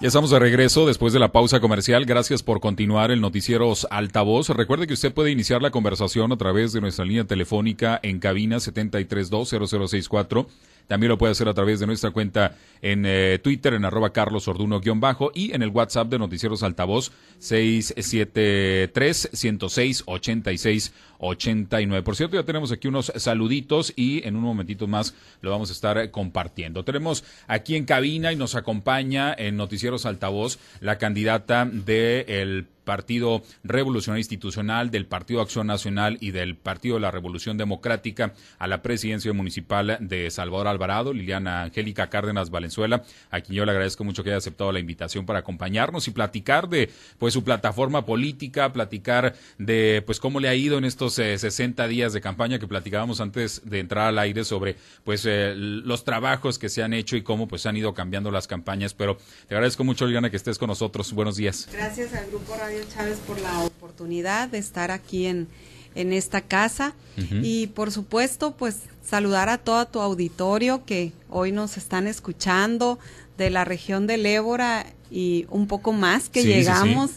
Ya estamos de regreso después de la pausa comercial. Gracias por continuar el Noticieros Altavoz. Recuerde que usted puede iniciar la conversación a través de nuestra línea telefónica en cabina 7320064 también lo puede hacer a través de nuestra cuenta en eh, Twitter, en arroba Carlos Orduno-bajo y en el WhatsApp de Noticieros Altavoz 673-106-86-89. Por cierto, ya tenemos aquí unos saluditos y en un momentito más lo vamos a estar compartiendo. Tenemos aquí en cabina y nos acompaña en Noticieros Altavoz la candidata del el Partido Revolucionario Institucional, del Partido Acción Nacional y del Partido de la Revolución Democrática a la presidencia municipal de Salvador Alvarado, Liliana Angélica Cárdenas Valenzuela, a quien yo le agradezco mucho que haya aceptado la invitación para acompañarnos y platicar de pues su plataforma política, platicar de pues cómo le ha ido en estos 60 eh, días de campaña que platicábamos antes de entrar al aire sobre pues eh, los trabajos que se han hecho y cómo pues han ido cambiando las campañas, pero te agradezco mucho Liliana que estés con nosotros. Buenos días. Gracias al Grupo Radio Chávez por la oportunidad de estar aquí en, en esta casa. Y por supuesto pues saludar a todo tu auditorio que hoy nos están escuchando de la región del Ébora y un poco más que llegamos.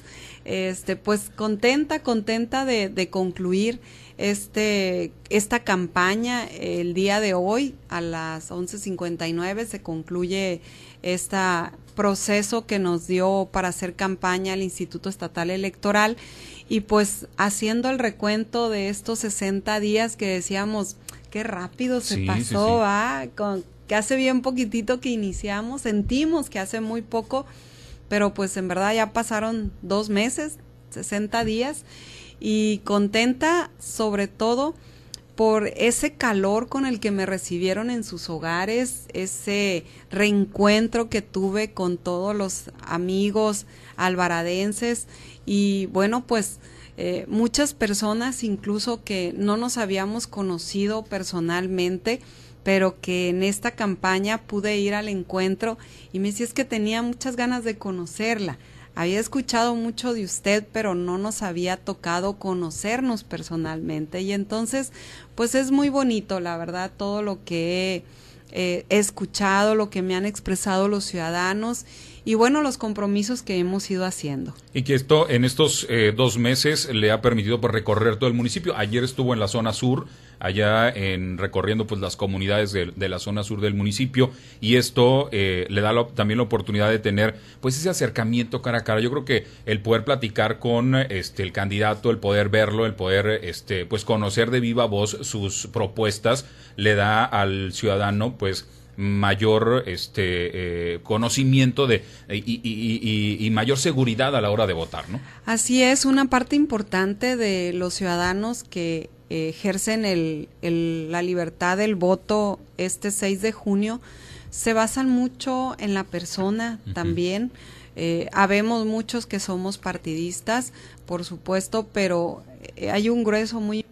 Este, pues contenta, contenta de, de concluir este, esta campaña. El día de hoy a las 11.59 se concluye este proceso que nos dio para hacer campaña el Instituto Estatal Electoral. Y pues haciendo el recuento de estos 60 días que decíamos, qué rápido se pasó, Con, que hace bien poquitito que iniciamos, sentimos que hace muy poco, pero pues en verdad ya pasaron dos meses, 60 días y contenta sobre todo por ese calor con el que me recibieron en sus hogares, ese reencuentro que tuve con todos los amigos alvaradenses. Y bueno, pues eh, muchas personas incluso que no nos habíamos conocido personalmente, pero que en esta campaña pude ir al encuentro y me decía es que tenía muchas ganas de conocerla había escuchado mucho de usted, pero no nos había tocado conocernos personalmente. Y entonces, pues es muy bonito, la verdad, todo lo que he eh, escuchado, lo que me han expresado los ciudadanos y bueno, los compromisos que hemos ido haciendo. Y que esto en estos eh, dos meses le ha permitido pues, recorrer todo el municipio. Ayer estuvo en la zona sur, allá en recorriendo pues las comunidades de, la zona sur del municipio y esto eh, le da también la oportunidad de tener pues ese acercamiento cara a cara. Yo creo que el poder platicar con este el candidato, el poder verlo, el poder este pues conocer de viva voz sus propuestas le da al ciudadano pues mayor este eh, conocimiento de y, mayor seguridad a la hora de votar, ¿no? Así es, una parte importante de los ciudadanos que ejercen el, la libertad del voto este 6 de junio se basan mucho en la persona también. Eh, habemos muchos que somos partidistas, por supuesto, pero eh, hay un grueso muy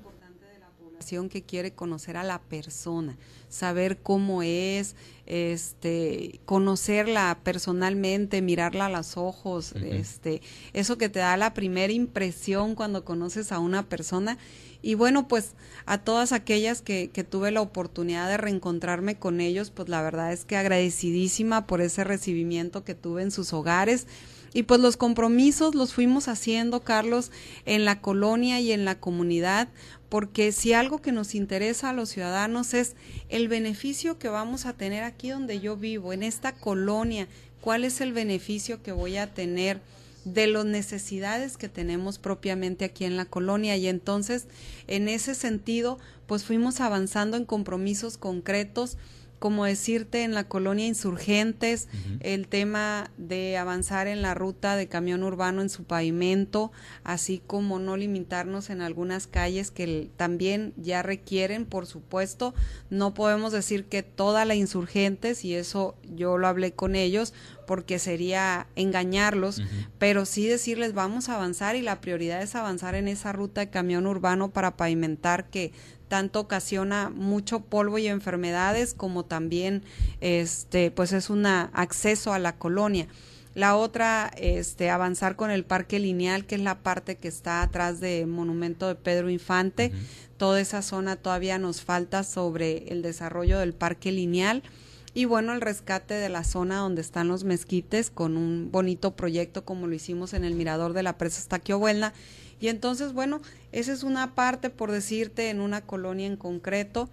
que quiere conocer a la persona saber cómo es, este, conocerla personalmente, mirarla a los ojos, este, eso que te da la primera impresión cuando conoces a una persona. Y bueno, pues a todas aquellas que, que tuve la oportunidad de reencontrarme con ellos, pues la verdad es que agradecidísima por ese recibimiento que tuve en sus hogares. Y pues los compromisos los fuimos haciendo, Carlos, en la colonia y en la comunidad, porque si algo que nos interesa a los ciudadanos es el beneficio que vamos a tener aquí donde yo vivo, en esta colonia, cuál es el beneficio que voy a tener de las necesidades que tenemos propiamente aquí en la colonia y entonces en ese sentido pues fuimos avanzando en compromisos concretos como decirte en la colonia Insurgentes, el tema de avanzar en la ruta de camión urbano en su pavimento, así como no limitarnos en algunas calles que también ya requieren, por supuesto, no podemos decir que toda la Insurgentes, y eso yo lo hablé con ellos, porque sería engañarlos, pero sí decirles vamos a avanzar y la prioridad es avanzar en esa ruta de camión urbano para pavimentar que tanto ocasiona mucho polvo y enfermedades como también este pues es un acceso a la colonia. La otra, este, avanzar con el parque lineal, que es la parte que está atrás del monumento de Pedro Infante. Toda esa zona todavía nos falta sobre el desarrollo del parque lineal. y bueno, el rescate de la zona donde están los mezquites con un bonito proyecto como lo hicimos en el mirador de la presa Estaquiobuelna. Y entonces, bueno, esa es una parte, por decirte, en una colonia en concreto.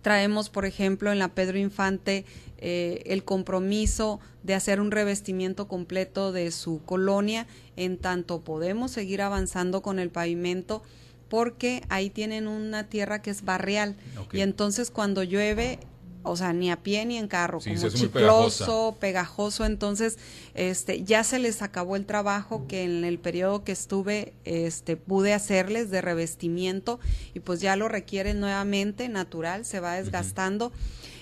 Traemos, por ejemplo, en la Pedro Infante eh, el compromiso de hacer un revestimiento completo de su colonia, en tanto podemos seguir avanzando con el pavimento porque ahí tienen una tierra que es barrial. Y entonces cuando llueve o sea, ni a pie ni en carro, como chicloso, pegajoso, entonces este ya se les acabó el trabajo que en el periodo que estuve este pude hacerles de revestimiento y pues ya lo requieren nuevamente, natural, se va desgastando.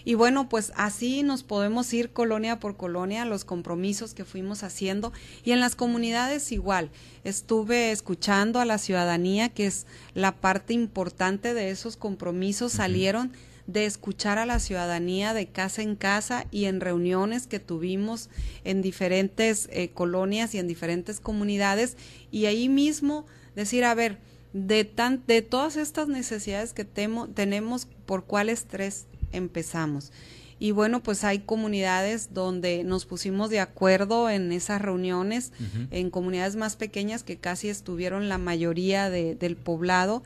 Y bueno, pues así nos podemos ir colonia por colonia, los compromisos que fuimos haciendo. Y en las comunidades igual. Estuve escuchando a la ciudadanía, que es la parte importante de esos compromisos, salieron de escuchar a la ciudadanía de casa en casa y en reuniones que tuvimos en diferentes eh, colonias y en diferentes comunidades. Y ahí mismo decir, a ver, de, tan, de todas estas necesidades que tenemos, ¿por cuáles tres empezamos? Y bueno, pues hay comunidades donde nos pusimos de acuerdo en esas reuniones, en comunidades más pequeñas que casi estuvieron la mayoría de, del poblado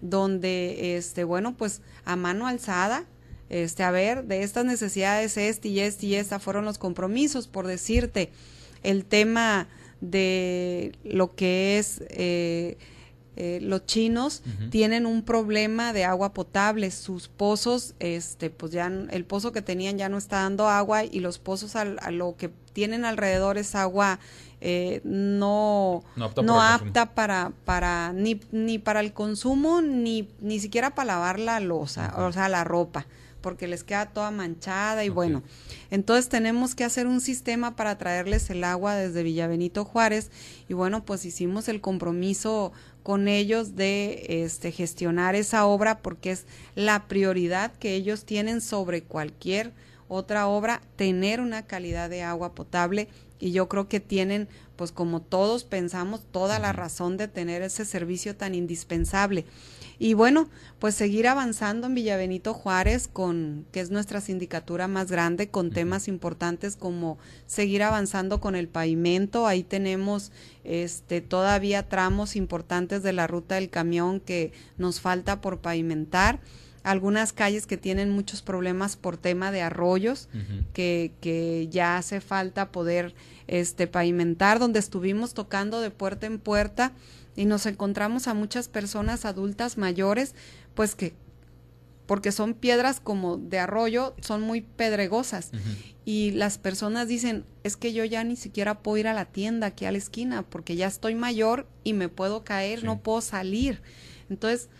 donde, este, bueno, pues a mano alzada, este, a ver, de estas necesidades, este y este y esta fueron los compromisos, por decirte, el tema de lo que es eh, eh, los chinos tienen un problema de agua potable, sus pozos, este, pues ya el pozo que tenían ya no está dando agua y los pozos a lo que tienen alrededor es agua eh, no, no apta, para, para, ni, ni para el consumo, ni, ni siquiera para lavar la losa, o sea, la ropa porque les queda toda manchada y bueno, entonces tenemos que hacer un sistema para traerles el agua desde Villabenito Juárez y bueno, pues hicimos el compromiso con ellos de este gestionar esa obra porque es la prioridad que ellos tienen sobre cualquier otra obra, tener una calidad de agua potable y yo creo que tienen, pues como todos pensamos, toda la razón de tener ese servicio tan indispensable. Y bueno, pues seguir avanzando en Villabenito Juárez, con que es nuestra sindicatura más grande, con temas importantes como seguir avanzando con el pavimento. Ahí tenemos este todavía tramos importantes de la ruta del camión que nos falta por pavimentar algunas calles que tienen muchos problemas por tema de arroyos, que, que ya hace falta poder este, pavimentar, donde estuvimos tocando de puerta en puerta y nos encontramos a muchas personas adultas mayores, pues que porque son piedras como de arroyo, son muy pedregosas. Y las personas dicen, es que yo ya ni siquiera puedo ir a la tienda aquí a la esquina, porque ya estoy mayor y me puedo caer, no puedo salir. Entonces,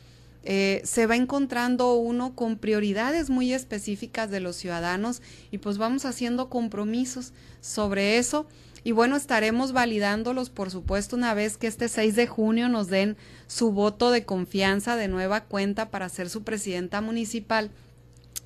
eh, se va encontrando uno con prioridades muy específicas de los ciudadanos y pues vamos haciendo compromisos sobre eso. Y bueno, estaremos validándolos, por supuesto, una vez que este 6 de junio nos den su voto de confianza de nueva cuenta para ser su presidenta municipal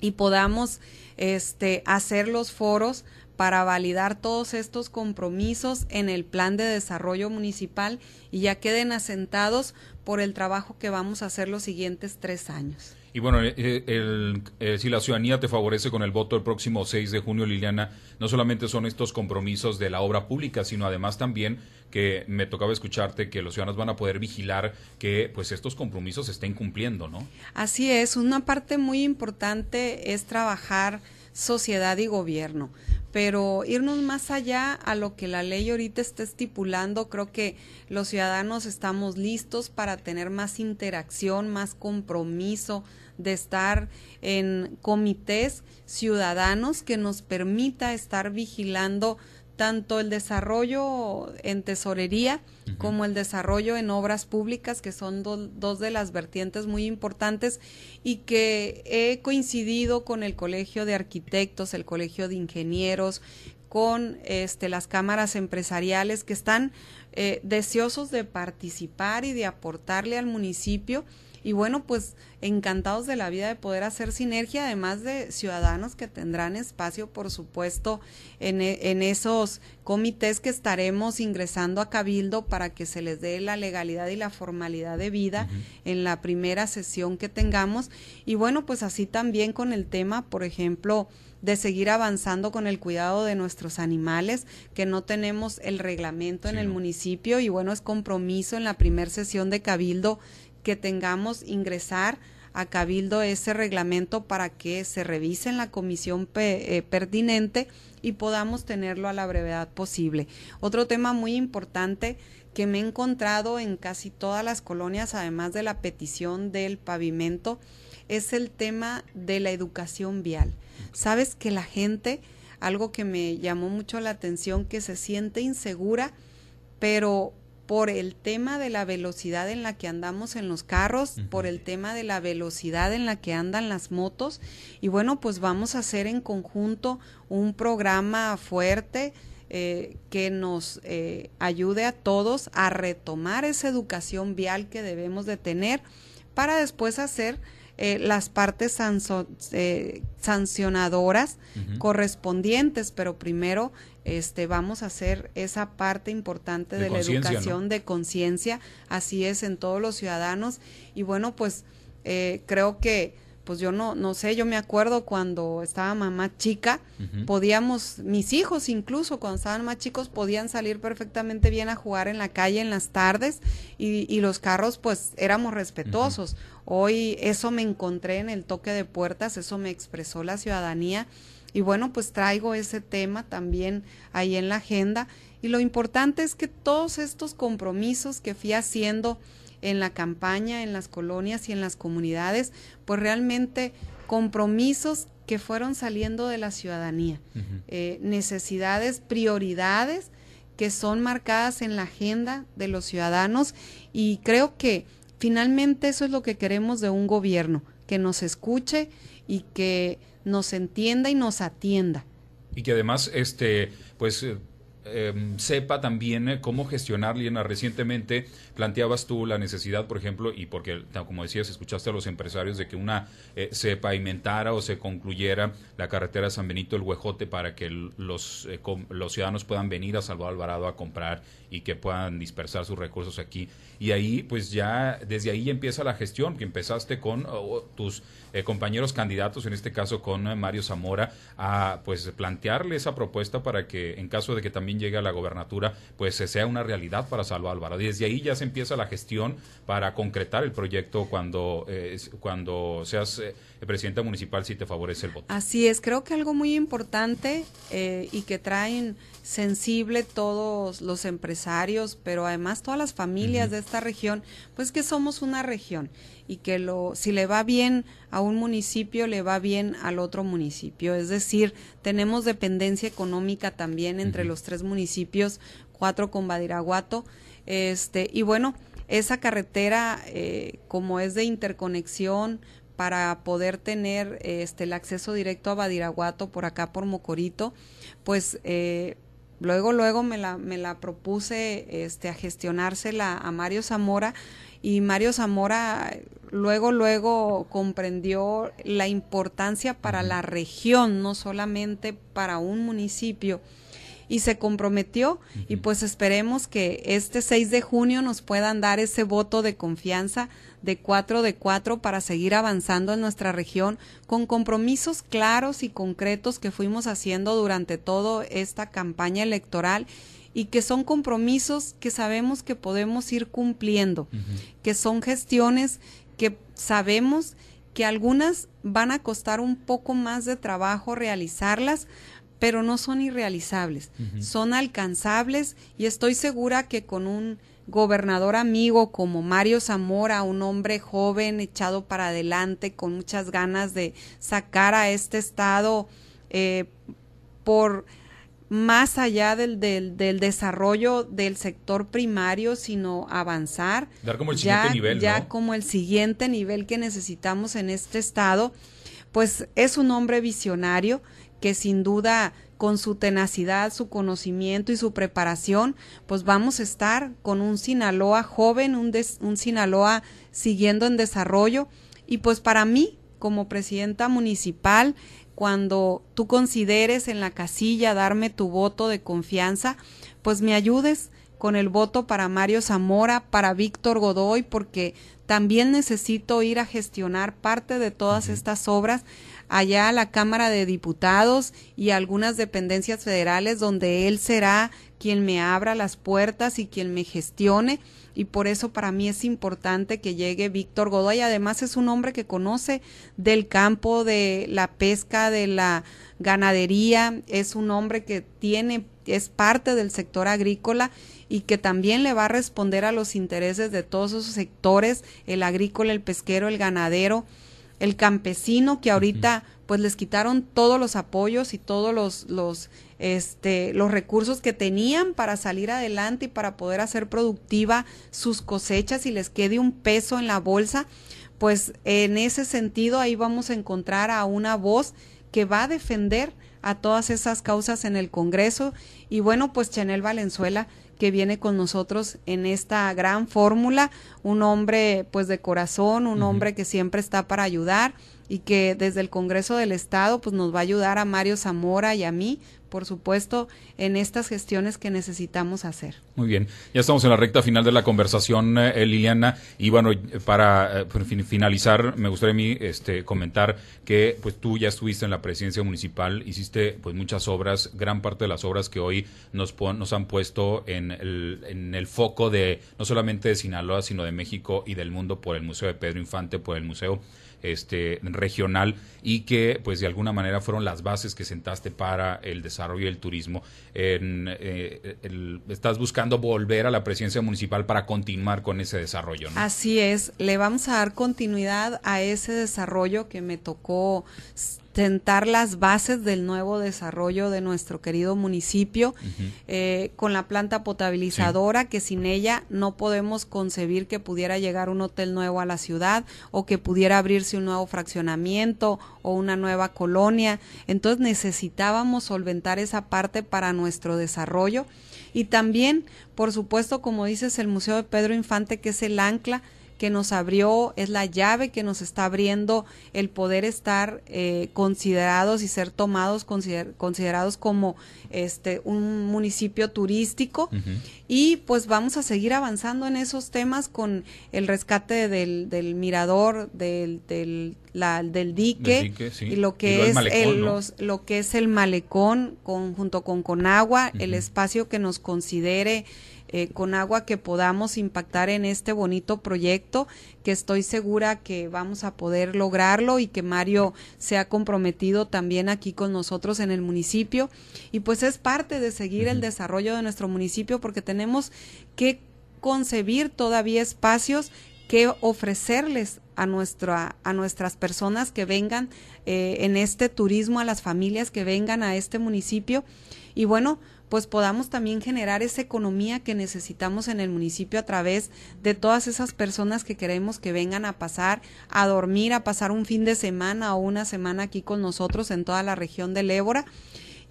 y podamos este, hacer los foros para validar todos estos compromisos en el plan de desarrollo municipal y ya queden asentados por el trabajo que vamos a hacer los siguientes tres años. Y bueno, eh, eh, el, si la ciudadanía te favorece con el voto el próximo 6 de junio, Liliana, no solamente son estos compromisos de la obra pública, sino además también que me tocaba escucharte que los ciudadanos van a poder vigilar que pues estos compromisos se estén cumpliendo, ¿no? Así es, una parte muy importante es trabajar sociedad y gobierno pero irnos más allá a lo que la ley ahorita está estipulando, creo que los ciudadanos estamos listos para tener más interacción, más compromiso de estar en comités ciudadanos que nos permita estar vigilando tanto el desarrollo en tesorería como el desarrollo en obras públicas, que son dos de las vertientes muy importantes y que he coincidido con el Colegio de Arquitectos, el Colegio de Ingenieros, con este, las cámaras empresariales que están eh, deseosos de participar y de aportarle al municipio y bueno, pues encantados de la vida de poder hacer sinergia, además de ciudadanos que tendrán espacio, por supuesto, en, e, en esos comités que estaremos ingresando a Cabildo para que se les dé la legalidad y la formalidad de vida en la primera sesión que tengamos. Y bueno, pues así también con el tema, por ejemplo, de seguir avanzando con el cuidado de nuestros animales, que no tenemos el reglamento en el municipio. Y bueno, es compromiso en la primera sesión de Cabildo que tengamos ingresar a Cabildo ese reglamento para que se revise en la comisión eh, pertinente y podamos tenerlo a la brevedad posible. Otro tema muy importante que me he encontrado en casi todas las colonias, además de la petición del pavimento, es el tema de la educación vial. Sabes que la gente, algo que me llamó mucho la atención, que se siente insegura, pero por el tema de la velocidad en la que andamos en los carros, por el tema de la velocidad en la que andan las motos. Y bueno, pues vamos a hacer en conjunto un programa fuerte eh, que nos eh, ayude a todos a retomar esa educación vial que debemos de tener para después hacer eh, las partes sancionadoras correspondientes, pero primero este, vamos a hacer esa parte importante de, la educación de conciencia, así es en todos los ciudadanos. Y bueno, pues eh, creo que, pues yo no, no sé, yo me acuerdo cuando estaba mamá chica, podíamos, mis hijos incluso cuando estaban más chicos, podían salir perfectamente bien a jugar en la calle en las tardes y, y los carros pues éramos respetuosos. Hoy eso me encontré en el toque de puertas, eso me expresó la ciudadanía y bueno, pues traigo ese tema también ahí en la agenda. Y lo importante es que todos estos compromisos que fui haciendo en la campaña, en las colonias y en las comunidades, pues realmente compromisos que fueron saliendo de la ciudadanía, eh, necesidades, prioridades que son marcadas en la agenda de los ciudadanos y creo que finalmente eso es lo que queremos de un gobierno, que nos escuche y que nos entienda y nos atienda. Y que además, este, pues eh, sepa también eh, cómo gestionar, Liena. Recientemente planteabas tú la necesidad, por ejemplo, y porque, como decías, escuchaste a los empresarios de que una eh, se pavimentara o se concluyera la carretera San Benito el Huejote para que los, eh, los ciudadanos puedan venir a Salvador Alvarado a comprar y que puedan dispersar sus recursos aquí. Y ahí, pues ya, desde ahí empieza la gestión, que empezaste con tus compañeros candidatos, en este caso con Mario Zamora, a pues plantearle esa propuesta para que en caso de que también llegue a la gobernatura, pues sea una realidad para Salva Álvaro. Desde ahí ya se empieza la gestión para concretar el proyecto cuando, eh, cuando seas eh, presidenta municipal si te favorece el voto. Así es, creo que algo muy importante eh, y que traen sensible todos los empresarios, pero además todas las familias de esta región, pues que somos una región y que lo, si le va bien a un municipio, le va bien al otro municipio. Es decir, tenemos dependencia económica también entre los tres municipios, cuatro con Badiraguato. Este, y bueno, esa carretera, eh, como es de interconexión, para poder tener este, el acceso directo a Badiraguato por acá por Mocorito, pues eh, luego, luego me la, me la propuse este, a gestionársela a Mario Zamora y Mario Zamora luego, luego comprendió la importancia para la región, no solamente para un municipio, y se comprometió. Y pues esperemos que este 6 de junio nos puedan dar ese voto de confianza de 4 de 4 para seguir avanzando en nuestra región con compromisos claros y concretos que fuimos haciendo durante toda esta campaña electoral y que son compromisos que sabemos que podemos ir cumpliendo, que son gestiones que sabemos que algunas van a costar un poco más de trabajo realizarlas, pero no son irrealizables, son alcanzables y estoy segura que con un gobernador amigo como Mario Zamora, un hombre joven echado para adelante, con muchas ganas de sacar a este estado eh, por más allá del, del, desarrollo del sector primario, sino avanzar. Dar como el siguiente ya, nivel. Ya como el siguiente nivel que necesitamos en este estado, pues es un hombre visionario que sin duda con su tenacidad, su conocimiento y su preparación, pues vamos a estar con un Sinaloa joven, un, un Sinaloa siguiendo en desarrollo. Y pues para mí, como presidenta municipal, cuando tú consideres en la casilla darme tu voto de confianza, pues me ayudes con el voto para Mario Zamora, para Víctor Godoy, porque también necesito ir a gestionar parte de todas estas obras allá a la Cámara de Diputados y algunas dependencias federales donde él será quien me abra las puertas y quien me gestione. Y por eso para mí es importante que llegue Víctor Godoy. Además es un hombre que conoce del campo, de la pesca, de la ganadería, es un hombre que tiene, es parte del sector agrícola y que también le va a responder a los intereses de todos esos sectores, el agrícola, el pesquero, el ganadero, el campesino, que ahorita pues les quitaron todos los apoyos y todos los, los, este, los recursos que tenían para salir adelante y para poder hacer productiva sus cosechas y les quede un peso en la bolsa, pues en ese sentido ahí vamos a encontrar a una voz que va a defender a todas esas causas en el Congreso. Y bueno, pues Chanel Valenzuela que viene con nosotros en esta gran fórmula, un hombre pues de corazón, un hombre que siempre está para ayudar y que desde el Congreso del Estado pues nos va a ayudar a Mario Zamora y a mí por supuesto, en estas gestiones que necesitamos hacer. Muy bien, ya estamos en la recta final de la conversación, eh, Liliana, y bueno, para eh, finalizar, me gustaría a mí este, comentar que pues tú ya estuviste en la presidencia municipal, hiciste pues muchas obras, gran parte de las obras que hoy nos, nos han puesto en el, en el foco de no solamente de Sinaloa, sino de México y del mundo por el Museo de Pedro Infante, por el Museo este, regional y que pues de alguna manera fueron las bases que sentaste para el desarrollo del turismo. Eh, estás buscando volver a la presidencia municipal para continuar con ese desarrollo. Así es, le vamos a dar continuidad a ese desarrollo que me tocó sentar las bases del nuevo desarrollo de nuestro querido municipio eh, con la planta potabilizadora que sin ella no podemos concebir que pudiera llegar un hotel nuevo a la ciudad o que pudiera abrirse un nuevo fraccionamiento o una nueva colonia. Entonces necesitábamos solventar esa parte para nuestro desarrollo. Y también, por supuesto, como dices, el Museo de Pedro Infante que es el ancla que nos abrió, es la llave que nos está abriendo el poder estar eh, considerados y ser tomados, considerados como este un municipio turístico. Y pues vamos a seguir avanzando en esos temas con el rescate del, del mirador, del, del, la, del dique, y lo que es el, los, lo que es el malecón con, junto con Conagua, el espacio que nos considere eh, con agua que podamos impactar en este bonito proyecto, que estoy segura que vamos a poder lograrlo y que Mario se ha comprometido también aquí con nosotros en el municipio. Y pues es parte de seguir el desarrollo de nuestro municipio porque tenemos que concebir todavía espacios que ofrecerles a nuestra a nuestras personas que vengan eh, en este turismo a las familias que vengan a este municipio. Y bueno pues podamos también generar esa economía que necesitamos en el municipio a través de todas esas personas que queremos que vengan a pasar, a dormir, a pasar un fin de semana o una semana aquí con nosotros en toda la región del Ébora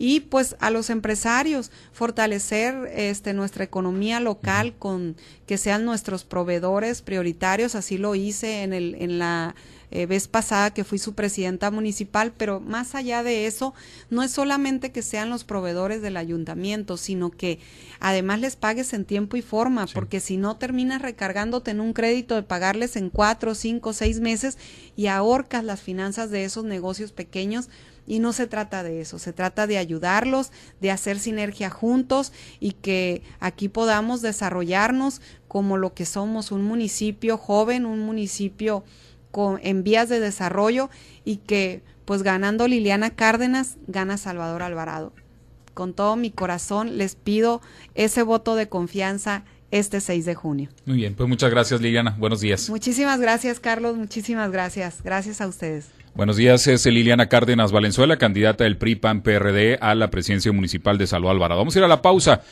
y pues a los empresarios fortalecer este nuestra economía local con que sean nuestros proveedores prioritarios así lo hice en el en la eh, vez pasada que fui su presidenta municipal, pero más allá de eso, no es solamente que sean los proveedores del ayuntamiento, sino que además les pagues en tiempo y forma, porque si no terminas recargándote en un crédito de pagarles en cuatro, cinco, seis meses y ahorcas las finanzas de esos negocios pequeños. Y no se trata de eso, se trata de ayudarlos, de hacer sinergia juntos y que aquí podamos desarrollarnos como lo que somos, un municipio joven, un municipio en vías de desarrollo y que pues ganando Liliana Cárdenas, gana Salvador Alvarado. Con todo mi corazón les pido ese voto de confianza este 6 de junio. Muy bien, pues muchas gracias Liliana, buenos días. Muchísimas gracias Carlos, muchísimas gracias. Gracias a ustedes. Buenos días, es Liliana Cárdenas Valenzuela, candidata del PRI PAN PRD a la presidencia municipal de Salvador Alvarado. Vamos a ir a la pausa.